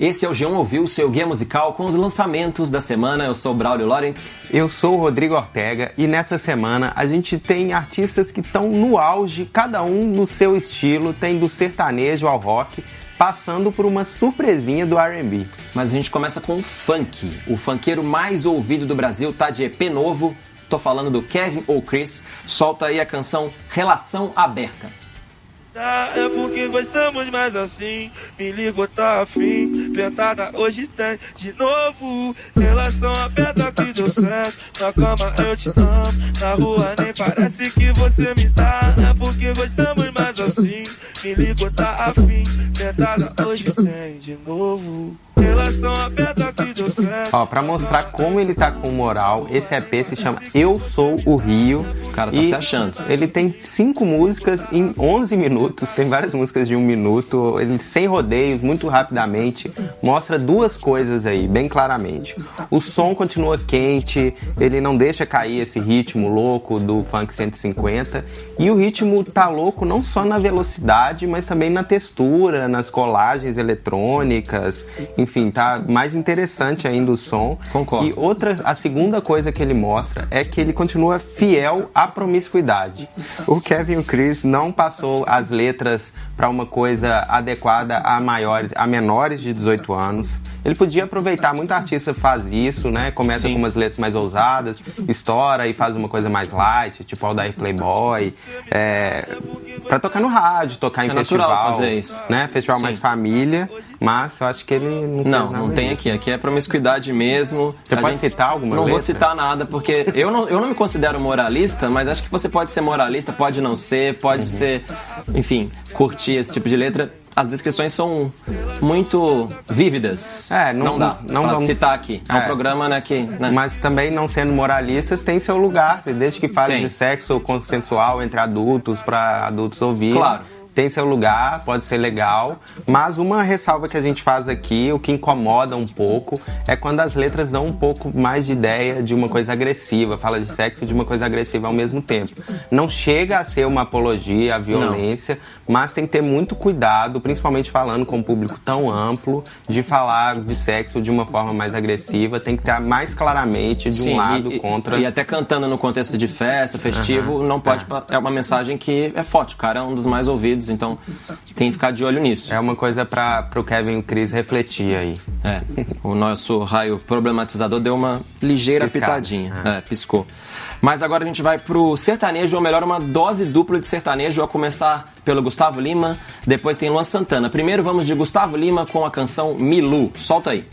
Esse é o G1 Ouviu, seu guia musical com os lançamentos da semana. Eu sou o Braulio Lawrence. Eu sou o Rodrigo Ortega e nessa semana a gente tem artistas que estão no auge, cada um no seu estilo, tem do sertanejo ao rock, passando por uma surpresinha do R&B. Mas a gente começa com o funk. O funkeiro mais ouvido do Brasil tá de EP novo. Tô falando do Kevin ou Chris. Solta aí a canção Relação Aberta. Tá, é porque gostamos mais assim. Me ligou, tá afim. Pentada hoje tem de novo. Relação aberta que deu certo. Na cama eu te amo. Na rua nem parece que você me dá. É porque gostamos mais assim. Me ligou, tá afim. Pentada hoje tem de novo. Relação aberta que deu certo. Ó, pra mostrar como ele tá com moral, esse EP se chama Eu Sou o Rio. O cara tá e se achando. Ele tem cinco músicas em 11 minutos, tem várias músicas de um minuto, ele sem rodeios, muito rapidamente, mostra duas coisas aí, bem claramente. O som continua quente, ele não deixa cair esse ritmo louco do funk 150, e o ritmo tá louco não só na velocidade, mas também na textura, nas colagens eletrônicas, enfim, tá mais interessante ainda o som. Concordo. E outra, a segunda coisa que ele mostra é que ele continua fiel à promiscuidade. O Kevin e o Chris não passou as letras para uma coisa adequada a maiores, a menores de 18 anos. Ele podia aproveitar, muito artista faz isso, né? Começa Sim. com umas letras mais ousadas, estoura e faz uma coisa mais light, tipo Aldair Playboy, é, para tocar no rádio, tocar em É festival, fazer isso. né? Festival Sim. mais família, mas eu acho que ele não fez Não, nada não tem disso. aqui. Aqui é promiscuidade mesmo. Você A pode citar alguma Não vou letra? citar nada, porque eu não, eu não me considero moralista, mas acho que você pode ser moralista, pode não ser, pode Uhum. ser, enfim, curtir esse tipo de letra. As descrições são muito vívidas. É, não- dá não pra vamos- citar aqui. É um É. programa né, que... né? Mas também não sendo moralistas tem seu lugar, desde que fale Tem. de sexo consensual entre adultos para adultos ouvirem. Claro. Tem seu lugar, pode ser legal, mas uma ressalva que a gente faz aqui, o que incomoda um pouco, é quando as letras dão um pouco mais de ideia de uma coisa agressiva, fala de sexo de uma coisa agressiva ao mesmo tempo. Não chega a ser uma apologia à violência, mas tem que ter muito cuidado, principalmente falando com um público tão amplo, de falar de sexo de uma forma mais agressiva, tem que estar mais claramente de um Sim, lado e, contra. E até cantando no contexto de festa, festivo, não pode. É uma mensagem que é forte. O cara é um dos mais ouvidos, então tem que ficar de olho nisso. É uma coisa para o Kevin e o Chris refletir aí. É, o nosso raio problematizador deu uma ligeira Piscada, pitadinha. É, piscou. Mas agora a gente vai pro sertanejo, ou melhor, uma dose dupla de sertanejo, a começar pelo Gustavo Lima, depois tem Luan Santana. Primeiro vamos de Gustavo Lima com a canção Milu. Solta aí.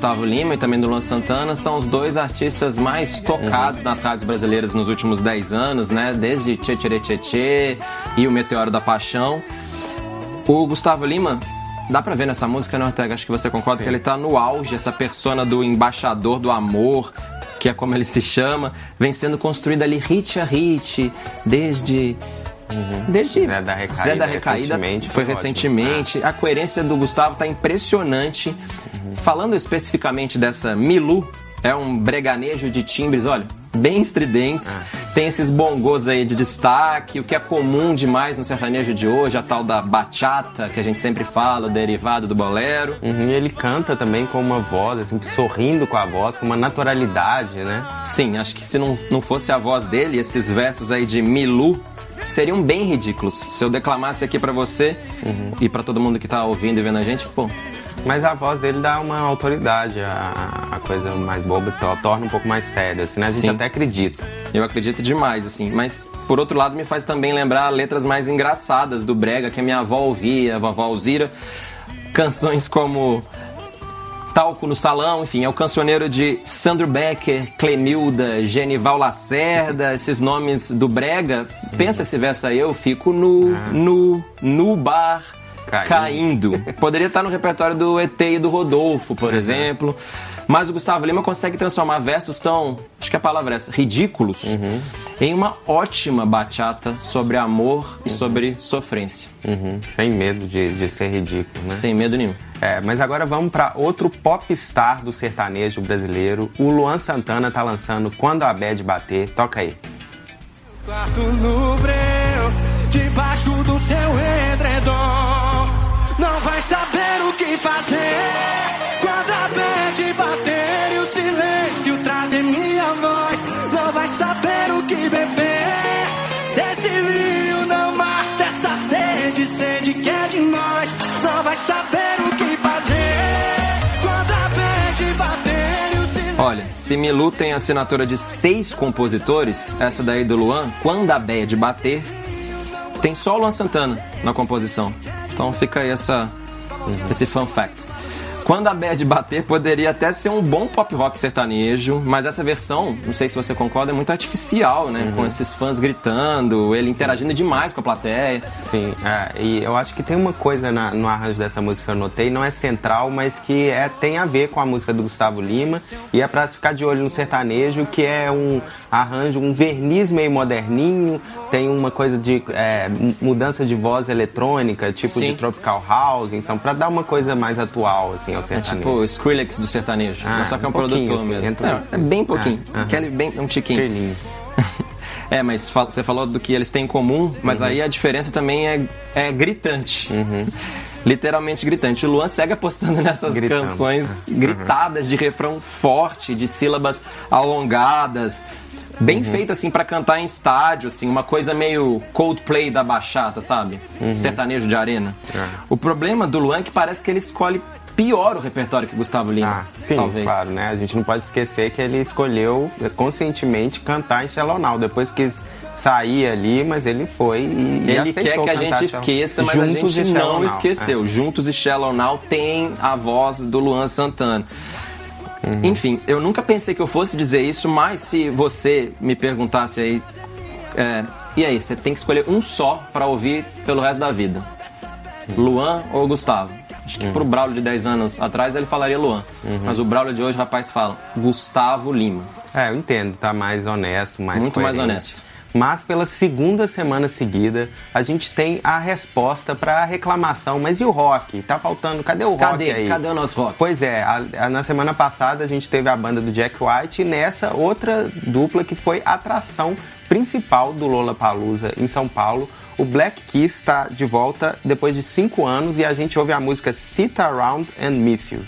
Gustavo Lima e também do Luan Santana, são os dois artistas mais tocados nas rádios brasileiras nos últimos 10 anos, né? Desde Tchê Tchê Tchê Tchê e o Meteoro da Paixão. O Gustavo Lima, dá pra ver nessa música, né, Ortega? Acho que você concorda que ele tá no auge, essa persona do embaixador do amor, que é como ele se chama, vem sendo construída ali hit a hit, desde. Desde Zé da Recaída, Zé da Recaída recentemente, foi foi recentemente. A coerência do Gustavo tá impressionante. Falando especificamente dessa Milu, é um breganejo de timbres, olha, bem estridentes. Tem esses bongos aí de destaque, o que é comum demais no sertanejo de hoje, a tal da bachata, que a gente sempre fala, o derivado do bolero. Uhum, e ele canta também com uma voz, assim, sorrindo com a voz, com uma naturalidade, né? Sim, acho que se não, não fosse a voz dele, esses versos aí de Milu seriam bem ridículos. Se eu declamasse aqui pra você e pra todo mundo que tá ouvindo e vendo a gente, pô, Mas a voz dele dá uma autoridade, a, a coisa mais boba to- torna um pouco mais séria, assim, né? A gente Sim. até acredita. Eu acredito demais, assim. Mas, por outro lado, me faz também lembrar letras mais engraçadas do Brega, que a minha avó ouvia, a vovó Alzira. Canções como Talco no Salão, enfim, é o cancioneiro de Sandro Becker, Clemilda, Genival Lacerda, esses nomes do Brega. Pensa esse verso aí, eu fico no, no, no bar Caindo. caindo. Poderia estar no repertório do ET e do Rodolfo, por exemplo. Mas o Gustavo Lima consegue transformar versos tão, acho que a palavra é essa, ridículos, Uhum. em uma ótima bachata sobre amor e sobre sofrência. Uhum, Sem medo de, de ser ridículo, né? Sem medo nenhum. É, mas agora vamos para outro popstar do sertanejo brasileiro. O Luan Santana tá lançando Quando a Bad Bater. Toca aí. Quarto no breu, debaixo do seu edredom. Saber o que fazer quando a bater e o silêncio trazer minha voz. Não vai saber o que beber se esse não mata essa sede, sede que é de nós. Não vai saber o que fazer quando a bater e o silêncio. Olha, se Milu tem assinatura de seis compositores, essa daí do Luan, quando a bad bater, tem só o Luan Santana na composição. Então fica aí essa, But it's a fun fact. Quando a bad bater, poderia até ser um bom pop rock sertanejo, mas essa versão, não sei se você concorda, é muito artificial, né? Com esses fãs gritando, ele interagindo demais com a plateia. Sim, é, e eu acho que tem uma coisa na- no arranjo dessa música que eu notei, não é central, mas que é, tem a ver com a música do Gustavo Lima e é pra ficar de olho no sertanejo, que é um arranjo, um verniz meio moderninho, tem uma coisa de é, mu- mudança de voz eletrônica, tipo Sim. de tropical house, então pra dar uma coisa mais atual assim ao É sertanejo. tipo o Skrillex do sertanejo, Ah, só que é um, um produtor assim, mesmo. É, é bem pouquinho. Ah. Aquele bem, um tiquinho. É, mas você falou do que eles têm em comum, mas aí a diferença também é, é gritante. Literalmente gritante. O Luan segue apostando nessas Gritando. canções gritadas de refrão forte, de sílabas alongadas. Bem feito assim pra cantar em estádio, assim, uma coisa meio Coldplay da bachata, sabe? Sertanejo de arena. É. O problema do Luan é que parece que ele escolhe pior o repertório que o Gustavo Lima. Ah, sim, talvez. claro, né? A gente não pode esquecer que ele escolheu eh, conscientemente cantar em Shallow Depois quis sair ali, mas ele foi e Ele quer que a gente esqueça, mas Juntos a gente não Now. esqueceu. Juntos e Shallow Now tem a voz do Luan Santana. Enfim, eu nunca pensei que eu fosse dizer isso, mas se você me perguntasse aí, é, e aí, você tem que escolher um só pra ouvir pelo resto da vida: Luan ou Gustavo? Acho que pro Braulio de 10 anos atrás ele falaria Luan, mas o Braulio de hoje, rapaz, fala Gustavo Lima. É, eu entendo, tá mais honesto, mais Muito mais coerente. honesto. Mas pela segunda semana seguida, a gente tem a resposta pra reclamação. Mas e o rock? Tá faltando, cadê o rock Cadê? aí? Cadê o nosso rock? Pois é, a- a- na semana passada a gente teve a banda do Jack White e nessa outra dupla que foi a atração principal do Lola Palusa em São Paulo. O Black Keys está de volta depois de cinco anos e a gente ouve a música Sit Around and Miss You.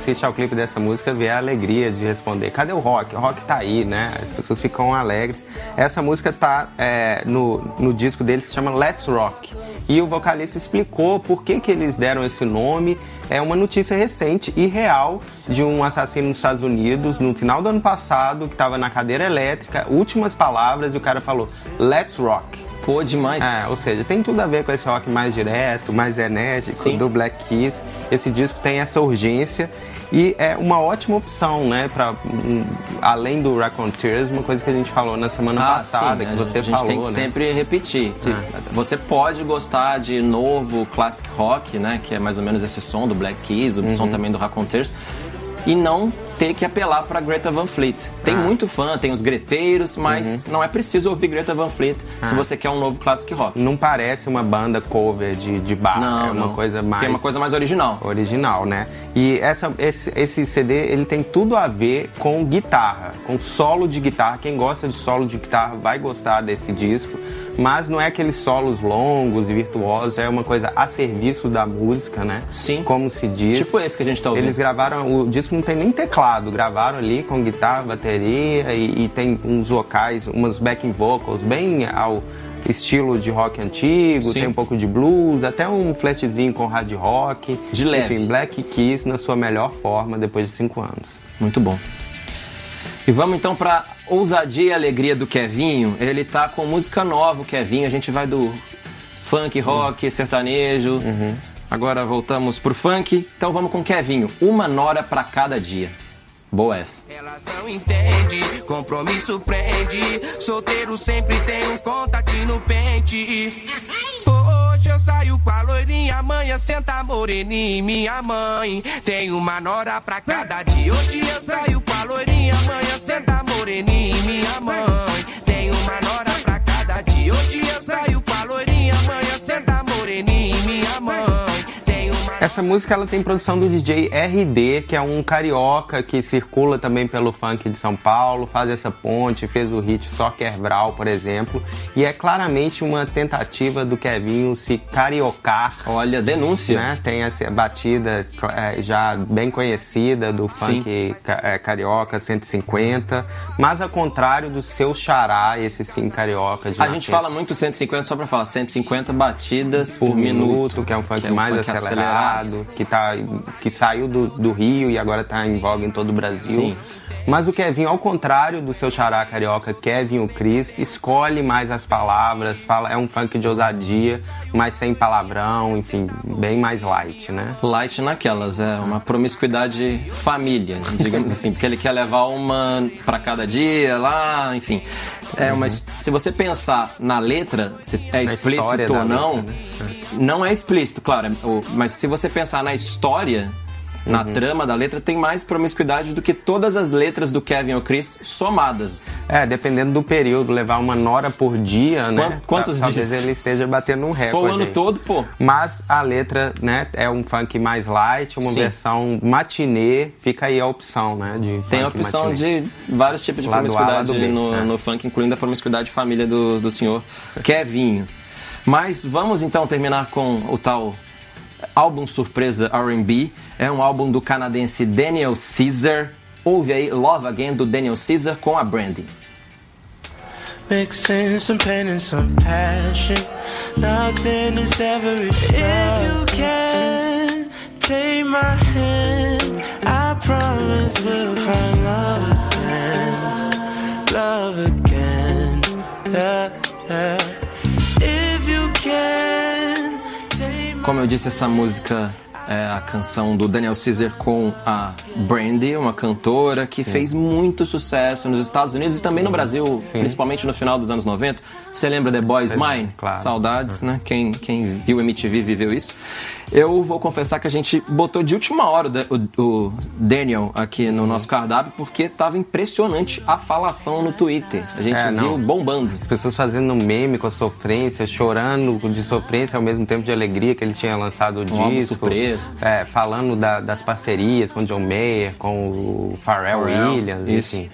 Assiste ao clipe dessa música vê a alegria de responder: cadê o rock? O rock tá aí, né? As pessoas ficam alegres. Essa música tá é, no, no disco dele se chama Let's Rock. E o vocalista explicou por que, que eles deram esse nome. É uma notícia recente e real de um assassino nos Estados Unidos no final do ano passado que estava na cadeira elétrica. Últimas palavras e o cara falou: Let's Rock. Pô, demais. É, ou seja, tem tudo a ver com esse rock mais direto, mais enérgico Sim. do Black Keys. Esse disco tem essa urgência e é uma ótima opção, né, para além do Raconteurs, uma coisa que a gente falou na semana passada, sim, que a você gente falou, tem que né? sempre repetir. Se- Ah. Você pode gostar de novo classic rock, né, que é mais ou menos esse som do Black Keys, o Uhum. som também do Raconteurs, e não ter que apelar para Greta Van Fleet. Tem Ah. muito fã, tem os greteiros, mas Uhum. não é preciso ouvir Greta Van Fleet Ah. se você quer um novo classic rock. Não parece uma banda cover de, de bar, Não, é uma não. coisa mais Tem uma coisa mais original. original, né? E essa, esse, esse CD ele tem tudo a ver com guitarra, com solo de guitarra. Quem gosta de solo de guitarra vai gostar desse disco, mas não é aqueles solos longos e virtuosos, é uma coisa a serviço da música, né? Sim. Como se diz. Tipo esse que a gente tá ouvindo. Eles gravaram, o disco não tem nem teclado, gravaram ali com guitarra, bateria e, e tem uns vocais, umas backing vocals bem ao estilo de rock antigo, Sim. tem um pouco de blues, até um flatzinho com hard rock. De leve. Enfim, Black Keys na sua melhor forma depois de cinco anos. Muito bom. E vamos então para ousadia e alegria do Kevinho. Ele tá com música nova, o Kevinho. A gente vai do funk, rock, sertanejo. Uhum. Agora voltamos pro funk. Então vamos com o Kevinho. Uma nora para cada dia. Boa essa. Elas não entendem, compromisso prende. Solteiro sempre tem um contatinho no pente. Hoje eu saio com a loirinha, amanhã senta moreninha em minha mãe. Tem uma nora pra cada dia. Hoje eu saio com a loirinha, Essa música ela tem produção do DJ RD, que é um carioca que circula também pelo funk de São Paulo, faz essa ponte, fez o hit Só Quer Vral, por exemplo, e é claramente uma tentativa do Kevinho se cariocar. Olha, denúncia. Né? Tem essa batida é, já bem conhecida do funk é, carioca 150, mas ao contrário do seu xará, esse sim carioca. de A gente fala muito 150 só pra falar 150 batidas por, por minuto, que é um funk que é um mais funk acelerado, que, tá, que saiu do, do Rio e agora tá em voga em todo o Brasil. Sim. Mas o Kevin, ao contrário do seu xará carioca, Kevin o Chris, escolhe mais as palavras, fala, é um funk de ousadia, mas sem palavrão, enfim, bem mais light, né? Light naquelas, é uma promiscuidade família, digamos assim, porque ele quer levar uma pra cada dia lá, enfim. É uma, se você pensar na letra, se é explícito ou não, letra, né? não é explícito, claro, é- mas se você pensar na história, na Uhum. trama da letra, tem mais promiscuidade do que todas as letras do Kevin ou Chris somadas. É, dependendo do período, levar uma nora por dia, né? Quant- quantos Ta- Talvez dias? ele esteja batendo um Se for o recorde. ano todo, pô. Mas a letra, né, é um funk mais light, uma Sim. versão matinê, fica aí a opção, né, de Tem a opção matinê. de vários tipos de Lado promiscuidade B, no, né? no funk, incluindo a promiscuidade família do, do senhor Kevinho. Mas vamos então terminar com o tal álbum surpresa R&B. É um álbum do canadense Daniel Caesar. Ouve aí Love Again do Daniel Caesar com a Brandy. Mixing some pain and some passion. Nothing is ever. If you can take my hand, I promise we'll find love again. Love again. Yeah. Como eu disse, essa música é a canção do Daniel Caesar com a Brandy, uma cantora que fez muito sucesso nos Estados Unidos e também no Brasil, principalmente no final dos anos 90. Você lembra The Boys Mine? claro. Saudades, né? Quem, quem viu MTV viveu isso. Eu vou confessar que a gente botou de última hora o, Da- o- o Daniel aqui no nosso cardápio porque tava impressionante a falação no Twitter. A gente É, viu não. bombando. As pessoas fazendo meme com a sofrência, chorando de sofrência ao mesmo tempo de alegria que ele tinha lançado o Um disco. surpresa. É, falando da- das parcerias com o John Mayer, com o Pharrell, Pharrell, Williams, isso. enfim.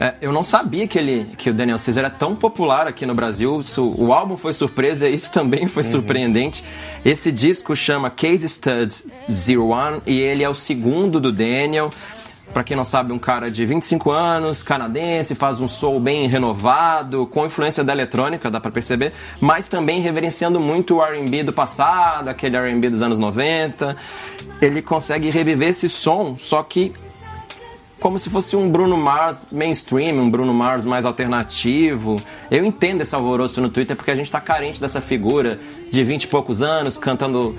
É, eu não sabia que, ele, que o Daniel Caesar é tão popular aqui no Brasil. Isso- o álbum foi surpresa, isso também foi surpreendente. Esse disco chama Case Stud Zero One e ele é o segundo do Daniel. Pra quem não sabe, um cara de 25 anos, canadense, faz um soul bem renovado, com influência da eletrônica, dá pra perceber, mas também reverenciando muito o R&B do passado, aquele R&B dos anos 90. Ele consegue reviver esse som, só que como se fosse um Bruno Mars mainstream, um Bruno Mars mais alternativo. Eu entendo esse alvoroço no Twitter porque a gente tá carente dessa figura de 20 e poucos anos cantando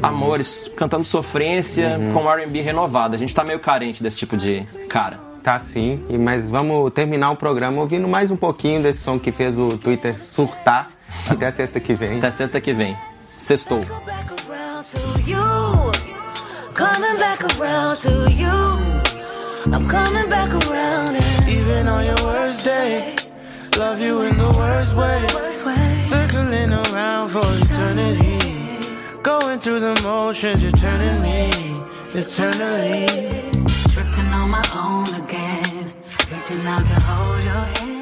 amores, cantando sofrência com R&B renovado. A gente tá meio carente desse tipo de cara. Tá sim, e- mas vamos terminar o programa ouvindo mais um pouquinho desse som que fez o Twitter surtar. Até a sexta que vem. Até sexta que vem. Sextou. back around to you. Coming back around to you. I'm coming back around. And Even on your worst day, love you in the worst way. Circling around for eternity. Going through the motions, you're turning me eternally. Drifting on my own again. Reaching out to hold your hand.